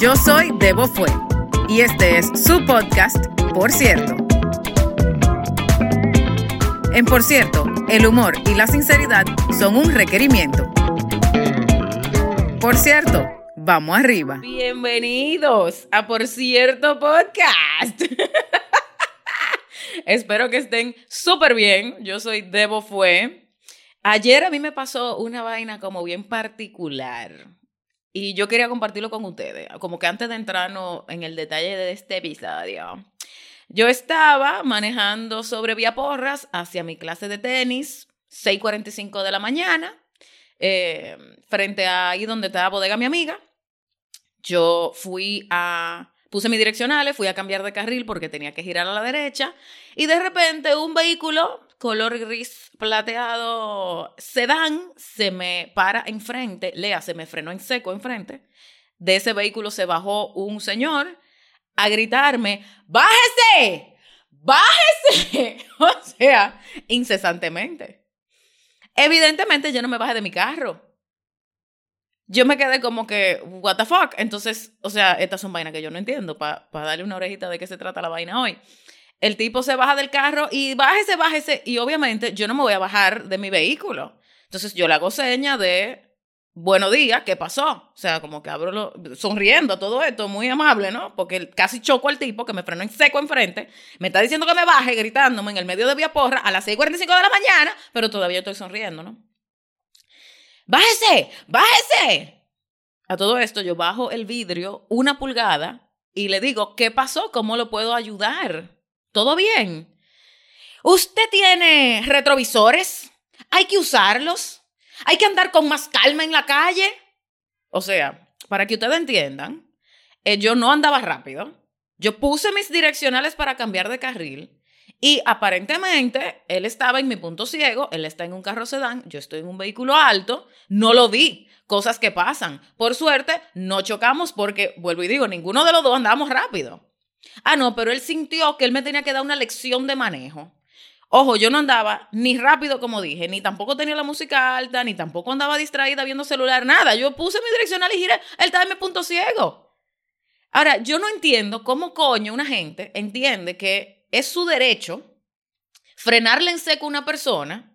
Yo soy Debo Fue y este es su podcast, Por cierto. En Por cierto, el humor y la sinceridad son un requerimiento. Por cierto, vamos arriba. Bienvenidos a Por cierto Podcast. Espero que estén súper bien. Yo soy Debo Fue. Ayer a mí me pasó una vaina como bien particular. Y yo quería compartirlo con ustedes, como que antes de entrarnos en el detalle de este episodio. Yo estaba manejando sobre Vía Porras hacia mi clase de tenis, 6.45 de la mañana, eh, frente a ahí donde estaba bodega mi amiga. Yo fui a, puse mis direccionales, fui a cambiar de carril porque tenía que girar a la derecha y de repente un vehículo color gris plateado sedán se me para enfrente, lea, se me frenó en seco enfrente. De ese vehículo se bajó un señor a gritarme, bájese, bájese, o sea, incesantemente. Evidentemente yo no me bajé de mi carro. Yo me quedé como que, what the fuck. Entonces, o sea, estas son vainas que yo no entiendo, para darle una orejita de qué se trata la vaina hoy. El tipo se baja del carro y bájese, bájese. Y obviamente yo no me voy a bajar de mi vehículo. Entonces yo le hago seña de buenos días, ¿qué pasó? O sea, como que abro lo, sonriendo todo esto, muy amable, ¿no? Porque casi choco al tipo que me frenó en seco enfrente, me está diciendo que me baje, gritándome en el medio de Vía Porra a las 6.45 de la mañana, pero todavía estoy sonriendo, ¿no? ¡Bájese! ¡Bájese! A todo esto yo bajo el vidrio una pulgada y le digo, ¿qué pasó? ¿Cómo lo puedo ayudar? ¿Todo bien? ¿Usted tiene retrovisores? ¿Hay que usarlos? ¿Hay que andar con más calma en la calle? O sea, para que ustedes entiendan, eh, yo no andaba rápido. Yo puse mis direccionales para cambiar de carril y aparentemente él estaba en mi punto ciego, él está en un carro sedán, yo estoy en un vehículo alto, no lo vi, cosas que pasan. Por suerte, no chocamos porque, vuelvo y digo, ninguno de los dos andábamos rápido. Ah, no, pero él sintió que él me tenía que dar una lección de manejo. Ojo, yo no andaba ni rápido, como dije, ni tampoco tenía la música alta, ni tampoco andaba distraída viendo celular, nada. Yo puse mi direccional y giré, él estaba en mi punto ciego. Ahora, yo no entiendo cómo coño una gente entiende que es su derecho frenarle en seco a una persona,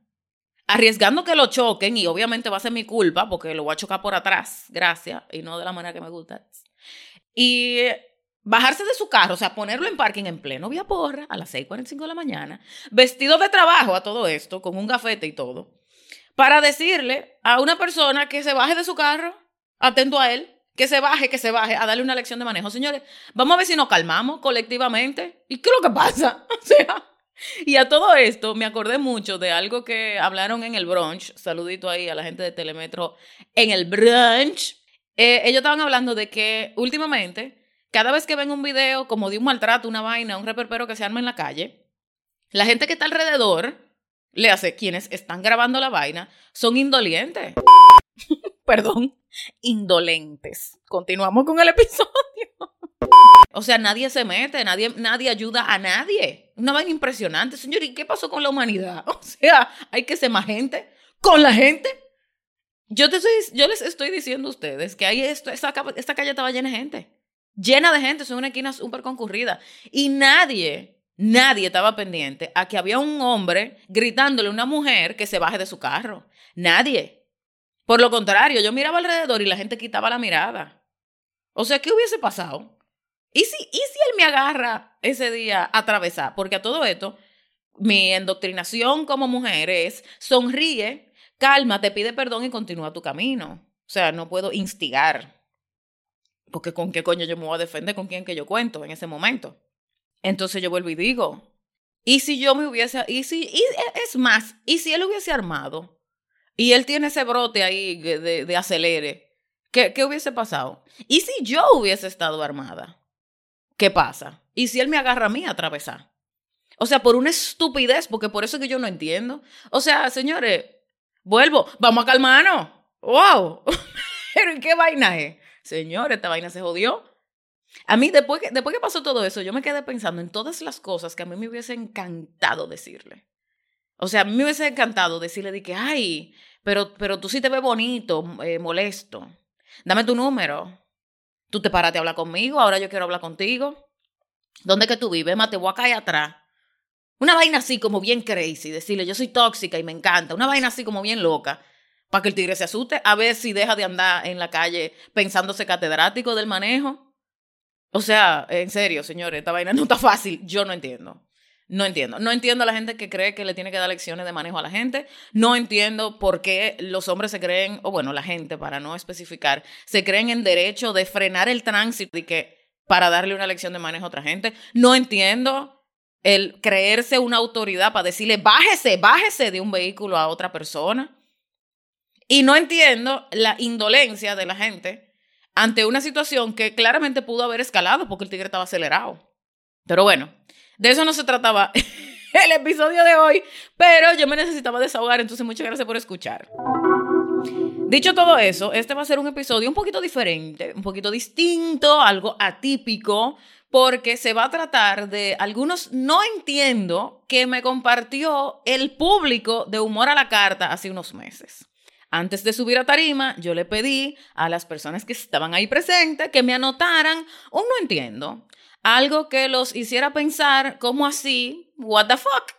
arriesgando que lo choquen, y obviamente va a ser mi culpa porque lo voy a chocar por atrás, gracias, y no de la manera que me gusta. Y bajarse de su carro, o sea, ponerlo en parking en pleno vía porra a las 6:45 de la mañana, vestido de trabajo a todo esto, con un gafete y todo, para decirle a una persona que se baje de su carro, atento a él, que se baje, que se baje, a darle una lección de manejo. Señores, vamos a ver si nos calmamos colectivamente. ¿Y qué es lo que pasa? O sea, y a todo esto me acordé mucho de algo que hablaron en el brunch. Saludito ahí a la gente de Telemetro en el brunch. Eh, ellos estaban hablando de que últimamente cada vez que ven un video como de un maltrato, una vaina, un reperpero que se arma en la calle, la gente que está alrededor, le hace quienes están grabando la vaina, son indolentes. Perdón, indolentes. Continuamos con el episodio. o sea, nadie se mete, nadie, nadie ayuda a nadie. Una vaina impresionante. Señor, ¿y qué pasó con la humanidad? O sea, hay que ser más gente. Con la gente. Yo, te estoy, yo les estoy diciendo a ustedes que esto, esta, esta calle estaba llena de gente llena de gente, es una esquina súper concurrida. Y nadie, nadie estaba pendiente a que había un hombre gritándole a una mujer que se baje de su carro. Nadie. Por lo contrario, yo miraba alrededor y la gente quitaba la mirada. O sea, ¿qué hubiese pasado? ¿Y si, ¿Y si él me agarra ese día a atravesar? Porque a todo esto, mi endoctrinación como mujer es sonríe, calma, te pide perdón y continúa tu camino. O sea, no puedo instigar. Porque con qué coño yo me voy a defender, con quién que yo cuento en ese momento. Entonces yo vuelvo y digo, ¿y si yo me hubiese, y si, y es más, ¿y si él hubiese armado? Y él tiene ese brote ahí de, de acelere, ¿qué, ¿qué hubiese pasado? ¿Y si yo hubiese estado armada? ¿Qué pasa? ¿Y si él me agarra a mí a atravesar? O sea, por una estupidez, porque por eso es que yo no entiendo. O sea, señores, vuelvo, vamos a calmarnos. ¡Wow! ¿Pero qué vaina es? Señor, esta vaina se jodió. A mí, después que, después que pasó todo eso, yo me quedé pensando en todas las cosas que a mí me hubiese encantado decirle. O sea, a mí me hubiese encantado decirle de que, ay, pero, pero tú sí te ves bonito, eh, molesto. Dame tu número. Tú te paraste a hablar conmigo, ahora yo quiero hablar contigo. ¿Dónde que tú vives? Más te voy a caer atrás. Una vaina así como bien crazy, decirle yo soy tóxica y me encanta. Una vaina así como bien loca, para que el tigre se asuste, a ver si deja de andar en la calle pensándose catedrático del manejo. O sea, en serio, señores, esta vaina no está fácil. Yo no entiendo. No entiendo. No entiendo a la gente que cree que le tiene que dar lecciones de manejo a la gente. No entiendo por qué los hombres se creen, o bueno, la gente, para no especificar, se creen en derecho de frenar el tránsito y que para darle una lección de manejo a otra gente. No entiendo el creerse una autoridad para decirle, bájese, bájese de un vehículo a otra persona. Y no entiendo la indolencia de la gente ante una situación que claramente pudo haber escalado porque el tigre estaba acelerado. Pero bueno, de eso no se trataba el episodio de hoy, pero yo me necesitaba desahogar, entonces muchas gracias por escuchar. Dicho todo eso, este va a ser un episodio un poquito diferente, un poquito distinto, algo atípico, porque se va a tratar de algunos no entiendo que me compartió el público de Humor a la Carta hace unos meses. Antes de subir a tarima, yo le pedí a las personas que estaban ahí presentes que me anotaran un no entiendo, algo que los hiciera pensar como así, what the fuck.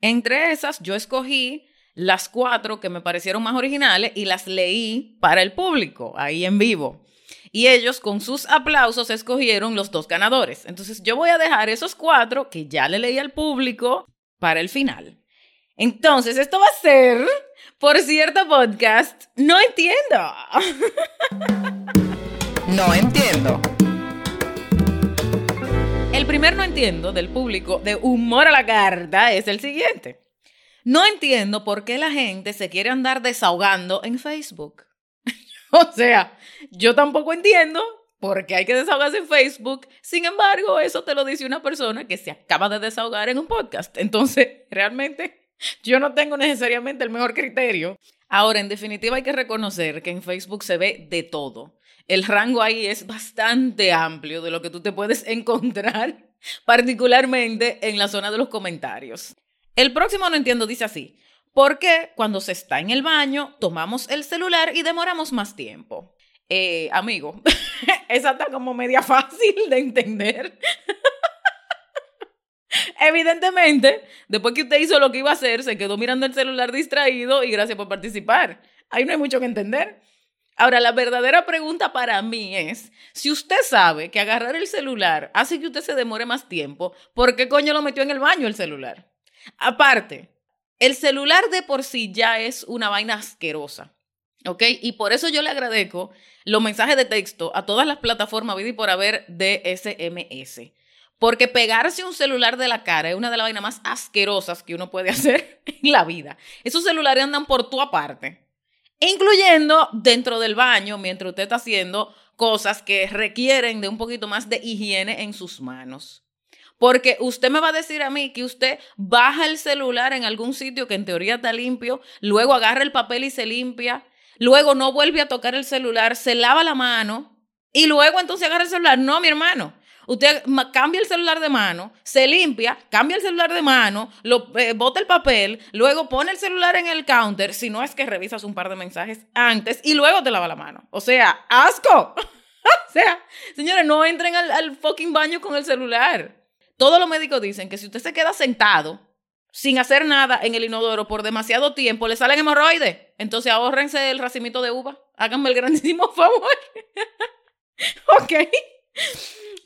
Entre esas, yo escogí las cuatro que me parecieron más originales y las leí para el público, ahí en vivo y ellos con sus aplausos escogieron los dos ganadores. Entonces yo voy a dejar esos cuatro que ya le leí al público para el final. Entonces esto va a ser, por cierto podcast, no entiendo. no entiendo. El primer no entiendo del público de humor a la carta es el siguiente. No entiendo por qué la gente se quiere andar desahogando en Facebook. O sea, yo tampoco entiendo por qué hay que desahogarse en Facebook. Sin embargo, eso te lo dice una persona que se acaba de desahogar en un podcast. Entonces, realmente, yo no tengo necesariamente el mejor criterio. Ahora, en definitiva, hay que reconocer que en Facebook se ve de todo. El rango ahí es bastante amplio de lo que tú te puedes encontrar, particularmente en la zona de los comentarios. El próximo no entiendo dice así. Porque cuando se está en el baño, tomamos el celular y demoramos más tiempo. Eh, amigo, esa está como media fácil de entender. Evidentemente, después que usted hizo lo que iba a hacer, se quedó mirando el celular distraído y gracias por participar. Ahí no hay mucho que entender. Ahora, la verdadera pregunta para mí es, si usted sabe que agarrar el celular hace que usted se demore más tiempo, ¿por qué coño lo metió en el baño el celular? Aparte, el celular de por sí ya es una vaina asquerosa. ¿Ok? Y por eso yo le agradezco los mensajes de texto a todas las plataformas vida y por haber de SMS. Porque pegarse un celular de la cara es una de las vainas más asquerosas que uno puede hacer en la vida. Esos celulares andan por tu aparte, incluyendo dentro del baño, mientras usted está haciendo cosas que requieren de un poquito más de higiene en sus manos. Porque usted me va a decir a mí que usted baja el celular en algún sitio que en teoría está limpio, luego agarra el papel y se limpia, luego no vuelve a tocar el celular, se lava la mano y luego entonces agarra el celular. No, mi hermano. Usted cambia el celular de mano, se limpia, cambia el celular de mano, eh, bota el papel, luego pone el celular en el counter, si no es que revisas un par de mensajes antes y luego te lava la mano. O sea, asco. o sea, señores, no entren al, al fucking baño con el celular. Todos los médicos dicen que si usted se queda sentado sin hacer nada en el inodoro por demasiado tiempo, le salen hemorroides. Entonces ahórrense el racimito de uva. Háganme el grandísimo favor. ok.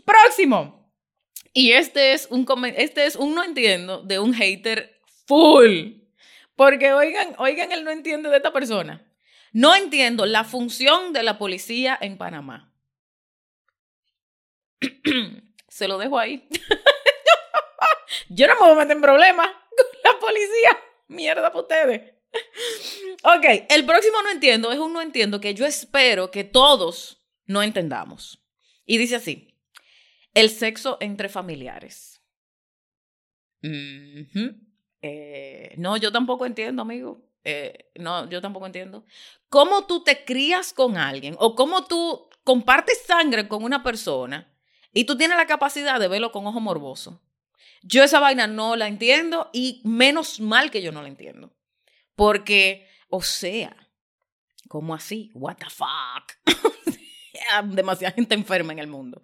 Próximo. Y este es un este es un no entiendo de un hater full. Porque oigan, oigan el no entiendo de esta persona. No entiendo la función de la policía en Panamá. Se lo dejo ahí. Yo no me voy a meter en problemas con la policía. Mierda para ustedes. Ok, el próximo no entiendo es un no entiendo que yo espero que todos no entendamos. Y dice así, el sexo entre familiares. Eh, no, yo tampoco entiendo, amigo. Eh, no, yo tampoco entiendo. ¿Cómo tú te crías con alguien o cómo tú compartes sangre con una persona y tú tienes la capacidad de verlo con ojo morboso? Yo esa vaina no la entiendo y menos mal que yo no la entiendo. Porque, o sea, ¿cómo así? What the fuck? demasiada gente enferma en el mundo.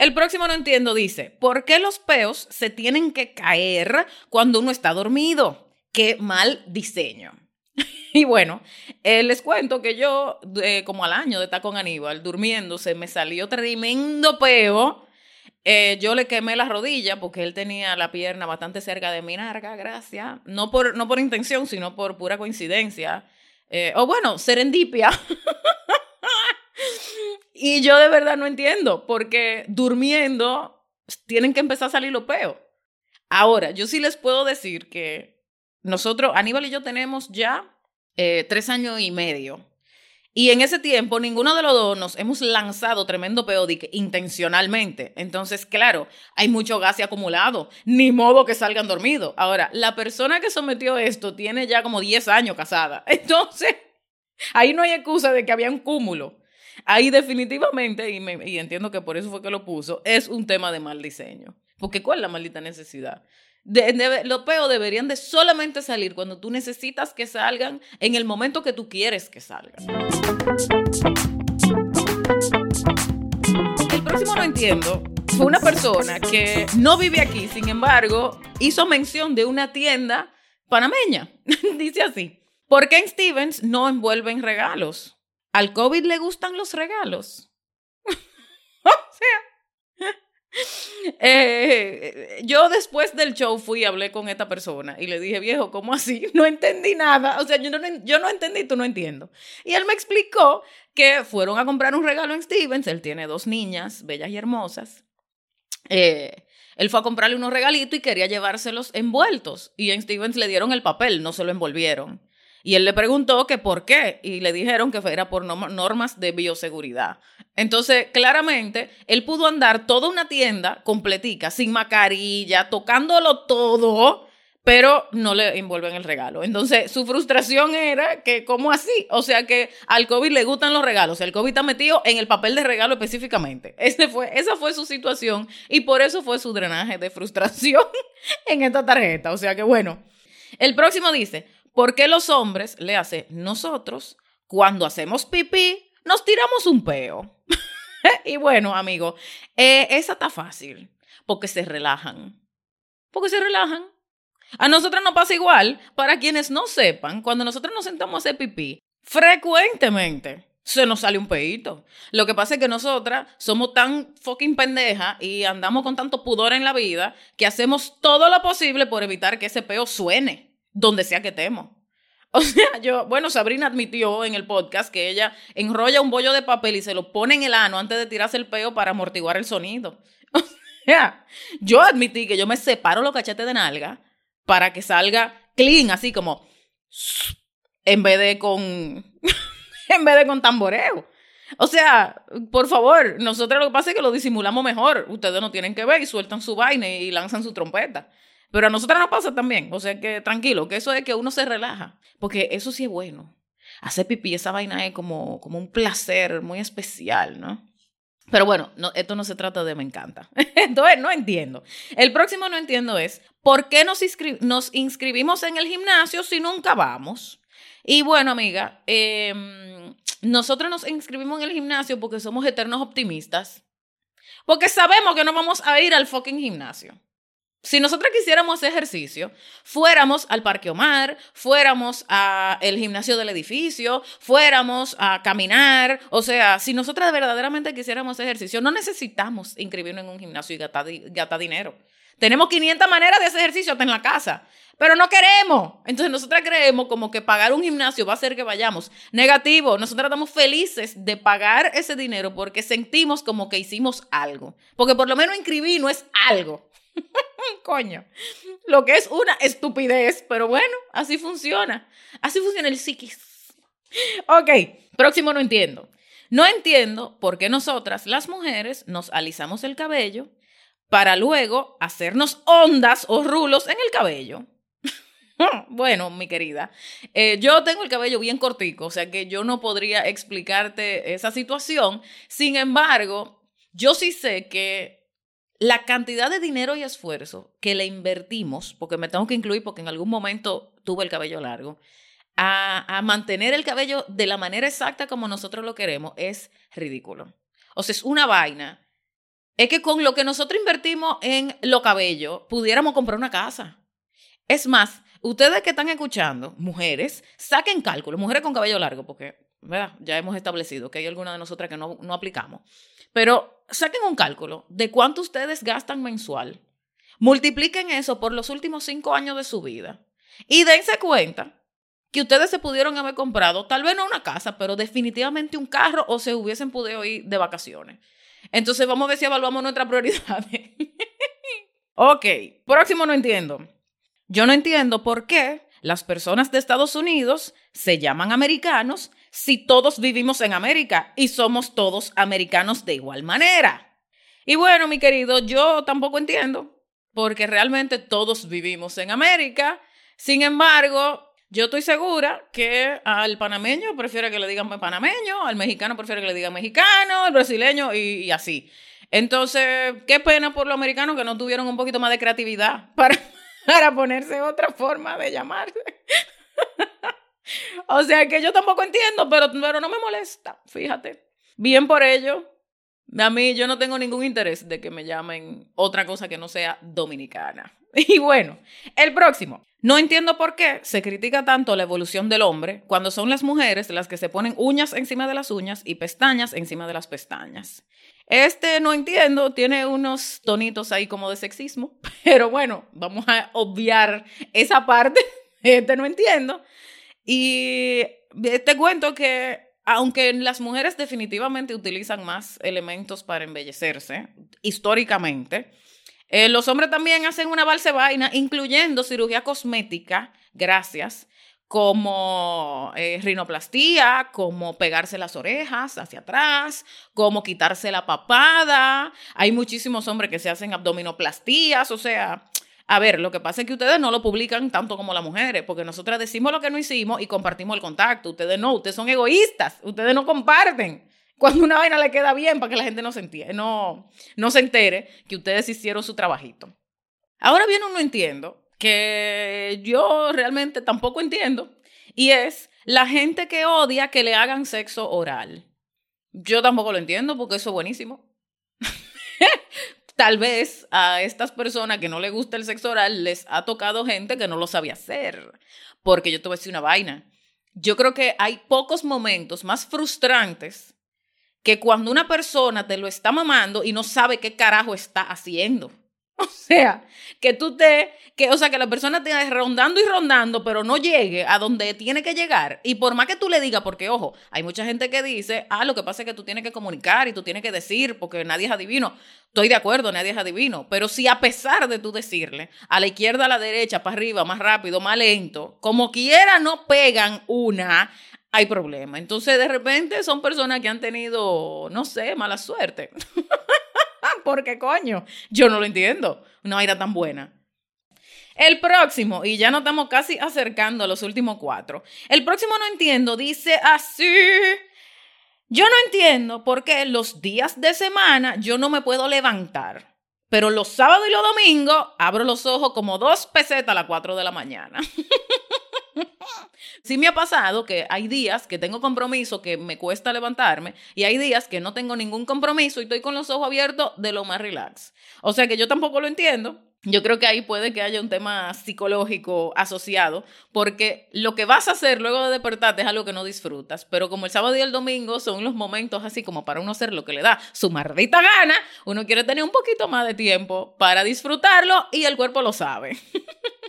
El próximo no entiendo dice, ¿por qué los peos se tienen que caer cuando uno está dormido? Qué mal diseño. Y bueno, eh, les cuento que yo, como al año de estar con Aníbal, durmiendo, se me salió tremendo peo. Eh, yo le quemé la rodilla porque él tenía la pierna bastante cerca de mi narga, gracias. No por, no por intención, sino por pura coincidencia. Eh, o bueno, serendipia. y yo de verdad no entiendo, porque durmiendo tienen que empezar a salir los peos. Ahora, yo sí les puedo decir que nosotros, Aníbal y yo tenemos ya eh, tres años y medio. Y en ese tiempo, ninguno de los dos nos hemos lanzado tremendo peodic intencionalmente. Entonces, claro, hay mucho gas acumulado. Ni modo que salgan dormidos. Ahora, la persona que sometió esto tiene ya como 10 años casada. Entonces, ahí no hay excusa de que había un cúmulo. Ahí definitivamente, y, y entiendo que por eso fue que lo puso, es un tema de mal diseño. Porque ¿cuál es la maldita necesidad? los peos deberían de solamente salir cuando tú necesitas que salgan en el momento que tú quieres que salgan. El próximo no entiendo fue una persona que no vive aquí, sin embargo, hizo mención de una tienda panameña. Dice así, ¿por qué en Stevens no envuelven regalos? ¿Al COVID le gustan los regalos? o sea, eh, yo después del show fui y hablé con esta persona y le dije, viejo, ¿cómo así? No entendí nada. O sea, yo no, yo no entendí, tú no entiendo. Y él me explicó que fueron a comprar un regalo en Stevens. Él tiene dos niñas, bellas y hermosas. Eh, él fue a comprarle unos regalitos y quería llevárselos envueltos. Y en Stevens le dieron el papel, no se lo envolvieron. Y él le preguntó que por qué y le dijeron que era por normas de bioseguridad. Entonces, claramente, él pudo andar toda una tienda completica, sin mascarilla, tocándolo todo, pero no le envuelven el regalo. Entonces, su frustración era que, ¿cómo así? O sea, que al COVID le gustan los regalos. El COVID está metido en el papel de regalo específicamente. Ese fue, esa fue su situación y por eso fue su drenaje de frustración en esta tarjeta. O sea que, bueno. El próximo dice, ¿Por qué los hombres, le hace nosotros, cuando hacemos pipí, nos tiramos un peo? y bueno, amigo, eh, esa está fácil, porque se relajan. Porque se relajan. A nosotros nos pasa igual. Para quienes no sepan, cuando nosotros nos sentamos a hacer pipí, frecuentemente se nos sale un peito. Lo que pasa es que nosotras somos tan fucking pendejas y andamos con tanto pudor en la vida que hacemos todo lo posible por evitar que ese peo suene donde sea que temo. O sea, yo, bueno, Sabrina admitió en el podcast que ella enrolla un bollo de papel y se lo pone en el ano antes de tirarse el peo para amortiguar el sonido. O sea, yo admití que yo me separo los cachetes de nalga para que salga clean, así como en vez de con en vez de con tamboreo. O sea, por favor, nosotros lo que pasa es que lo disimulamos mejor. Ustedes no tienen que ver y sueltan su vaina y lanzan su trompeta. Pero a nosotras nos pasa también. O sea que tranquilo, que eso es que uno se relaja. Porque eso sí es bueno. Hacer pipí, esa vaina es como, como un placer muy especial, ¿no? Pero bueno, no, esto no se trata de me encanta. Entonces, no entiendo. El próximo no entiendo es, ¿por qué nos, nos inscribimos en el gimnasio si nunca vamos? Y bueno, amiga, em, nosotros nos inscribimos en el gimnasio porque somos eternos optimistas. Porque sabemos que no vamos a ir al fucking gimnasio. Si nosotros quisiéramos ejercicio, fuéramos al Parque Omar, fuéramos al gimnasio del edificio, fuéramos a caminar. O sea, si nosotras verdaderamente quisiéramos ejercicio, no necesitamos inscribirnos en un gimnasio y gastar, dinero. Tenemos 500 maneras de hacer ejercicio hasta en la casa, pero no queremos. Entonces nosotras creemos como que pagar un gimnasio va a hacer que vayamos. Negativo, nosotras estamos felices de pagar ese dinero porque sentimos como que hicimos algo. Porque por lo menos inscribir no es algo. Coño. Lo que es una estupidez, pero bueno, así funciona. Así funciona el psiquis. Ok, próximo no entiendo. No entiendo por qué nosotras, las mujeres, nos alisamos el cabello para luego hacernos ondas o rulos en el cabello. bueno, mi querida, eh, yo tengo el cabello bien cortico, o sea que yo no podría explicarte esa situación. Sin embargo, yo sí sé que la cantidad de dinero y esfuerzo que le invertimos, porque me tengo que incluir porque en algún momento tuve el cabello largo, a, mantener el cabello de la manera exacta como nosotros lo queremos, es ridículo. O sea, es una vaina. Es que con lo que nosotros invertimos en lo cabello, pudiéramos comprar una casa. Es más, ustedes que están escuchando, mujeres, saquen cálculo, mujeres con cabello largo, porque ¿verdad? ya hemos establecido que hay alguna de nosotras que no, no aplicamos. Pero saquen un cálculo de cuánto ustedes gastan mensual. Multipliquen eso por los últimos cinco años de su vida. Y dense cuenta que ustedes se pudieron haber comprado, tal vez no una casa, pero definitivamente un carro o se hubiesen podido ir de vacaciones. Entonces vamos a ver si evaluamos nuestras prioridades. ok, próximo no entiendo. Yo no entiendo por qué las personas de Estados Unidos se llaman americanos si todos vivimos en América y somos todos americanos de igual manera. Y bueno, mi querido, yo tampoco entiendo, porque realmente todos vivimos en América. Sin embargo, yo estoy segura que al panameño prefiere que le digan panameño, al mexicano prefiere que le digan mexicano, al brasileño y, así. Entonces, qué pena por los americanos que no tuvieron un poquito más de creatividad para, para ponerse otra forma de llamarse. o sea que yo tampoco entiendo, pero, pero no me molesta, fíjate. Bien por ello. A mí yo no tengo ningún interés de que me llamen otra cosa que no sea dominicana. Y bueno, el próximo. No entiendo por qué se critica tanto la evolución del hombre cuando son las mujeres las que se ponen uñas encima de las uñas y pestañas encima de las pestañas. Este no entiendo, tiene unos tonitos ahí como de sexismo, pero bueno, vamos a obviar esa parte. Este no entiendo. Y te cuento que aunque las mujeres definitivamente utilizan más elementos para embellecerse, históricamente, eh, los hombres también hacen una balse vaina, incluyendo cirugía cosmética, gracias, como eh, rinoplastía, como pegarse las orejas hacia atrás, como quitarse la papada. Hay muchísimos hombres que se hacen abdominoplastías, o sea, a ver, lo que pasa es que ustedes no lo publican tanto como las mujeres, porque nosotras decimos lo que no hicimos y compartimos el contacto. Ustedes no, ustedes son egoístas, ustedes no comparten cuando una vaina le queda bien para que la gente no se, entiende, no, no se entere que ustedes hicieron su trabajito. Ahora bien, uno entiendo que yo realmente tampoco entiendo y es la gente que odia que le hagan sexo oral. Yo tampoco lo entiendo porque eso es buenísimo. Tal vez a estas personas que no les gusta el sexo oral les ha tocado gente que no lo sabe hacer. Porque yo te voy a decir una vaina. Yo creo que hay pocos momentos más frustrantes que cuando una persona te lo está mamando y no sabe qué carajo está haciendo. O sea, que tú te, que, o sea, que la persona te rondando y rondando, pero no llegue a donde tiene que llegar. Y por más que tú le digas, porque ojo, hay mucha gente que dice, ah, lo que pasa es que tú tienes que comunicar y tú tienes que decir, porque nadie es adivino. Estoy de acuerdo, nadie es adivino. Pero si a pesar de tú decirle, a la izquierda, a la derecha, para arriba, más rápido, más lento, como quiera no pegan una, hay problema. Entonces, de repente son personas que han tenido, no sé, mala suerte. Porque coño, yo no lo entiendo. Una vaina tan buena. El próximo, y ya nos estamos casi acercando a los últimos cuatro. El próximo no entiendo, dice así. Yo no entiendo por qué los días de semana yo no me puedo levantar, pero los sábados y los domingos abro los ojos como dos pesetas a las cuatro de la mañana. Sí me ha pasado que hay días que tengo compromiso que me cuesta levantarme y hay días que no tengo ningún compromiso y estoy con los ojos abiertos de lo más relax. O sea que yo tampoco lo entiendo. Yo creo que ahí puede que haya un tema psicológico asociado, porque lo que vas a hacer luego de despertarte es algo que no disfrutas, pero como el sábado y el domingo son los momentos así como para uno hacer lo que le da su maldita gana, uno quiere tener un poquito más de tiempo para disfrutarlo y el cuerpo lo sabe.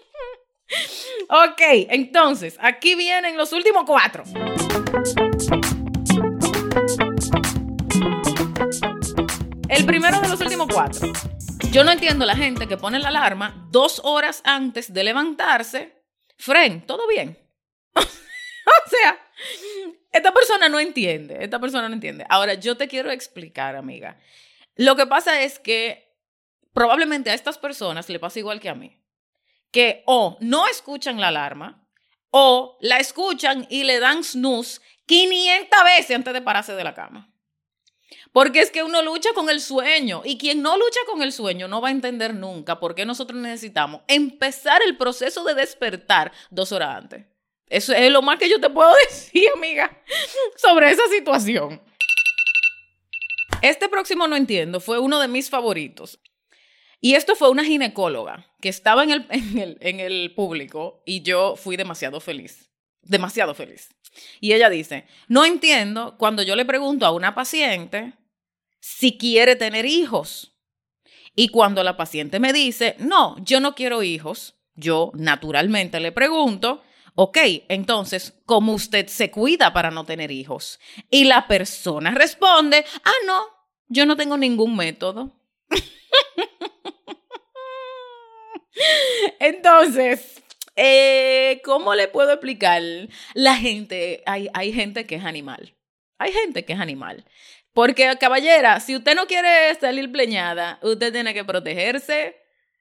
Ok, entonces, aquí vienen los últimos cuatro. El primero de los últimos cuatro. Yo no entiendo la gente que pone la alarma dos horas antes de levantarse. Fren, ¿todo bien? o sea, esta persona no entiende, esta persona no entiende. Ahora, yo te quiero explicar, amiga. Lo que pasa es que probablemente a estas personas le pasa igual que a mí que o no escuchan la alarma o la escuchan y le dan snooze 500 veces antes de pararse de la cama. Porque es que uno lucha con el sueño y quien no lucha con el sueño no va a entender nunca por qué nosotros necesitamos empezar el proceso de despertar dos horas antes. Eso es lo más que yo te puedo decir, amiga, sobre esa situación. Este próximo no entiendo, fue uno de mis favoritos. Y esto fue una ginecóloga que estaba en el, en el, en el público y yo fui demasiado feliz. Demasiado feliz. Y ella dice, no entiendo cuando yo le pregunto a una paciente si quiere tener hijos. Y cuando la paciente me dice, no, yo no quiero hijos, yo naturalmente le pregunto, ok, entonces, ¿cómo usted se cuida para no tener hijos? Y la persona responde, ah, no, yo no tengo ningún método. Entonces, eh, ¿cómo le puedo explicar? La gente, hay, hay gente que es animal. Hay gente que es animal. Porque, caballera, si usted no quiere salir pleñada, usted tiene que protegerse.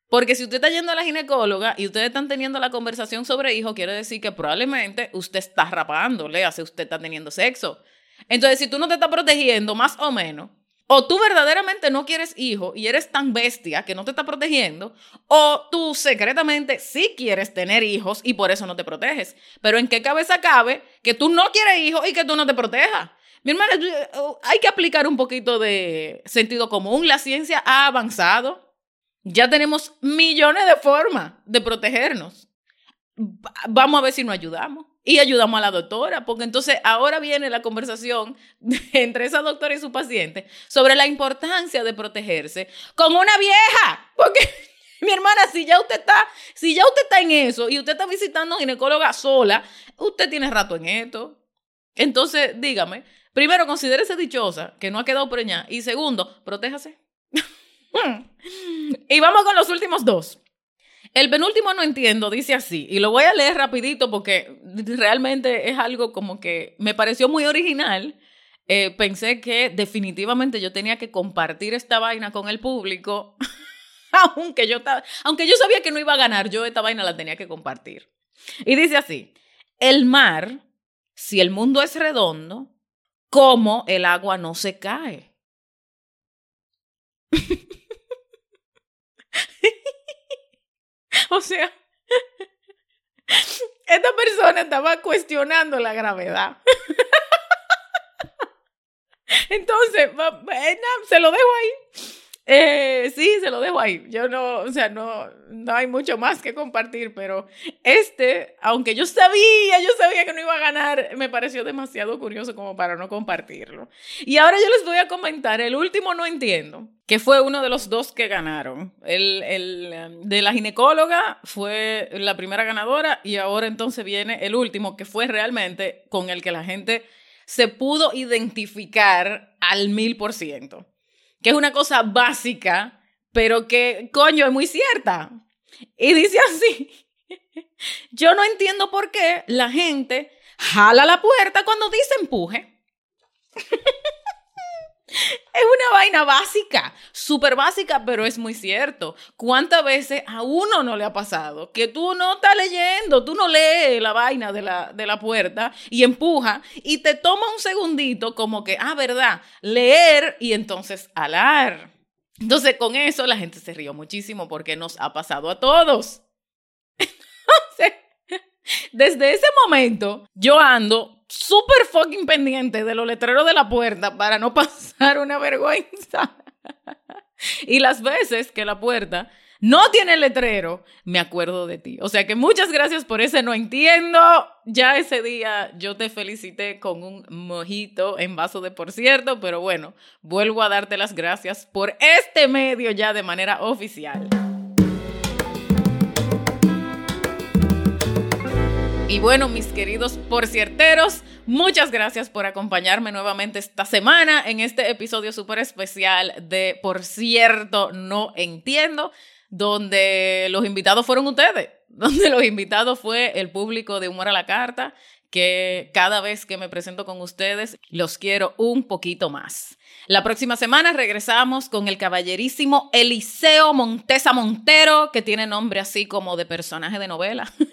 Porque si usted está yendo a la ginecóloga y ustedes están teniendo la conversación sobre hijos, quiere decir que probablemente usted está rapando, le hace usted está teniendo sexo. Entonces, si tú no te estás protegiendo, más o menos, o tú verdaderamente no quieres hijo y eres tan bestia que no te está protegiendo, o tú secretamente sí quieres tener hijos y por eso no te proteges. Pero ¿en qué cabeza cabe que tú no quieres hijos y que tú no te protejas? Mi hermana, hay que aplicar un poquito de sentido común. La ciencia ha avanzado. Ya tenemos millones de formas de protegernos. Vamos a ver si nos ayudamos. Y ayudamos a la doctora, porque entonces ahora viene la conversación entre esa doctora y su paciente sobre la importancia de protegerse con una vieja. Porque, mi hermana, si ya usted está, si ya usted está en eso y usted está visitando a ginecóloga sola, usted tiene rato en esto. Entonces, dígame, Primero, considérese dichosa, que no ha quedado preñada. Y segundo, protéjase. y vamos con los últimos dos. El penúltimo no entiendo, dice así, y lo voy a leer rapidito porque realmente es algo como que me pareció muy original. Eh, pensé que definitivamente yo tenía que compartir esta vaina con el público, aunque, yo aunque yo sabía que no iba a ganar, yo esta vaina la tenía que compartir. Y dice así, el mar, si el mundo es redondo, cómo el agua no se cae. o sea, esta persona estaba cuestionando la gravedad. Entonces, se lo dejo ahí. Eh, sí, se lo dejo ahí. Yo no, o sea, no, no hay mucho más que compartir, pero este, aunque yo sabía, yo sabía que no iba a ganar, me pareció demasiado curioso como para no compartirlo. Y ahora yo les voy a comentar, el último no entiendo, que fue uno de los dos que ganaron. El, el um, de la ginecóloga fue la primera ganadora y ahora entonces viene el último, que fue realmente con el que la gente se pudo identificar al mil por ciento que es una cosa básica, pero que, coño, es muy cierta. Y dice así, yo no entiendo por qué la gente jala la puerta cuando dice empuje. Es una vaina básica, súper básica, pero es muy cierto. ¿Cuántas veces a uno no le ha pasado que tú no estás leyendo, tú no lees la vaina de la, de la puerta y empuja y te toma un segundito como que, ah, verdad, leer y entonces alar. Entonces con eso la gente se rió muchísimo porque nos ha pasado a todos. Entonces, desde ese momento yo ando súper fucking pendiente de los letreros de la puerta para no pasar una vergüenza. y las veces que la puerta no tiene letrero, me acuerdo de ti. O sea que muchas gracias por ese no entiendo. Ya ese día yo te felicité con un mojito en vaso de por cierto, pero bueno, vuelvo a darte las gracias por este medio ya de manera oficial. Y bueno, mis queridos porcierteros, muchas gracias por acompañarme nuevamente esta semana en este episodio súper especial de Por cierto, no entiendo, donde los invitados fueron ustedes, donde los invitados fue el público de Humor a la Carta, que cada vez que me presento con ustedes los quiero un poquito más. La próxima semana regresamos con el caballerísimo Eliseo Montesa Montero, que tiene nombre así como de personaje de novela.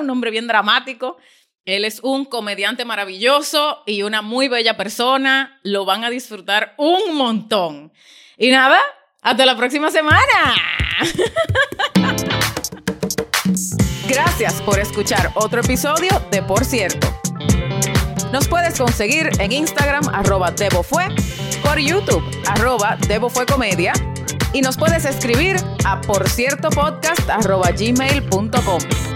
un hombre bien dramático. Él es un comediante maravilloso y una muy bella persona. Lo van a disfrutar un montón. Y nada, hasta la próxima semana. Gracias por escuchar otro episodio de Por cierto. Nos puedes conseguir en Instagram arroba fue por YouTube, arroba Debo Fue Comedia, y nos puedes escribir a por podcast gmail.com.